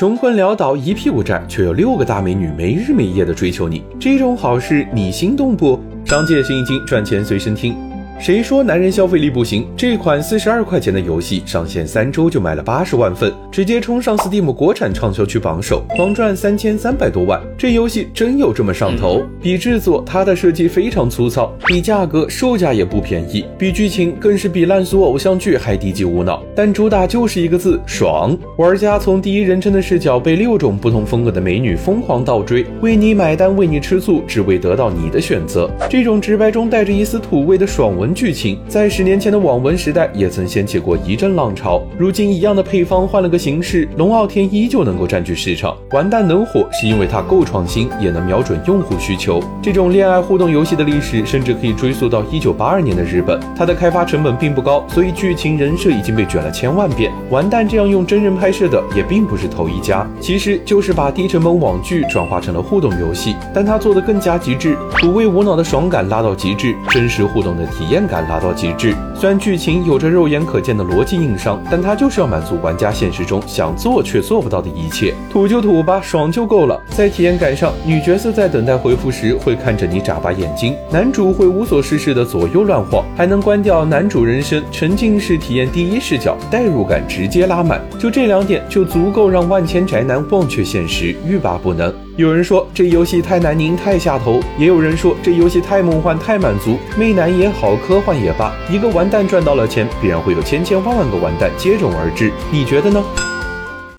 穷困潦倒一屁股债，却有六个大美女没日没夜的追求你，这种好事你心动不？商界生意经，赚钱随身听。谁说男人消费力不行？这款四十二块钱的游戏上线三周就卖了八十万份，直接冲上 Steam 国产畅销区榜首，狂赚三千三百多万。这游戏真有这么上头？比制作，它的设计非常粗糙；比价格，售价也不便宜；比剧情，更是比烂俗偶像剧还低级无脑。但主打就是一个字：爽。玩家从第一人称的视角被六种不同风格的美女疯狂倒追，为你买单，为你吃醋，只为得到你的选择。这种直白中带着一丝土味的爽文。剧情在十年前的网文时代也曾掀起过一阵浪潮，如今一样的配方换了个形式，龙傲天依旧能够占据市场。完蛋能火是因为它够创新，也能瞄准用户需求。这种恋爱互动游戏的历史甚至可以追溯到一九八二年的日本，它的开发成本并不高，所以剧情人设已经被卷了千万遍。完蛋这样用真人拍摄的也并不是头一家，其实就是把低成本网剧转化成了互动游戏，但它做的更加极致，土味无脑的爽感拉到极致，真实互动的体验。感拉到极致。虽然剧情有着肉眼可见的逻辑硬伤，但它就是要满足玩家现实中想做却做不到的一切。土就土吧，爽就够了。在体验感上，女角色在等待回复时会看着你眨巴眼睛，男主会无所事事的左右乱晃，还能关掉男主人声，沉浸式体验第一视角，代入感直接拉满。就这两点就足够让万千宅男忘却现实，欲罢不能。有人说这游戏太难拧太下头，也有人说这游戏太梦幻太满足，媚男也好，科幻也罢，一个完蛋赚到了钱，必然会有千千万万个完蛋接踵而至。你觉得呢？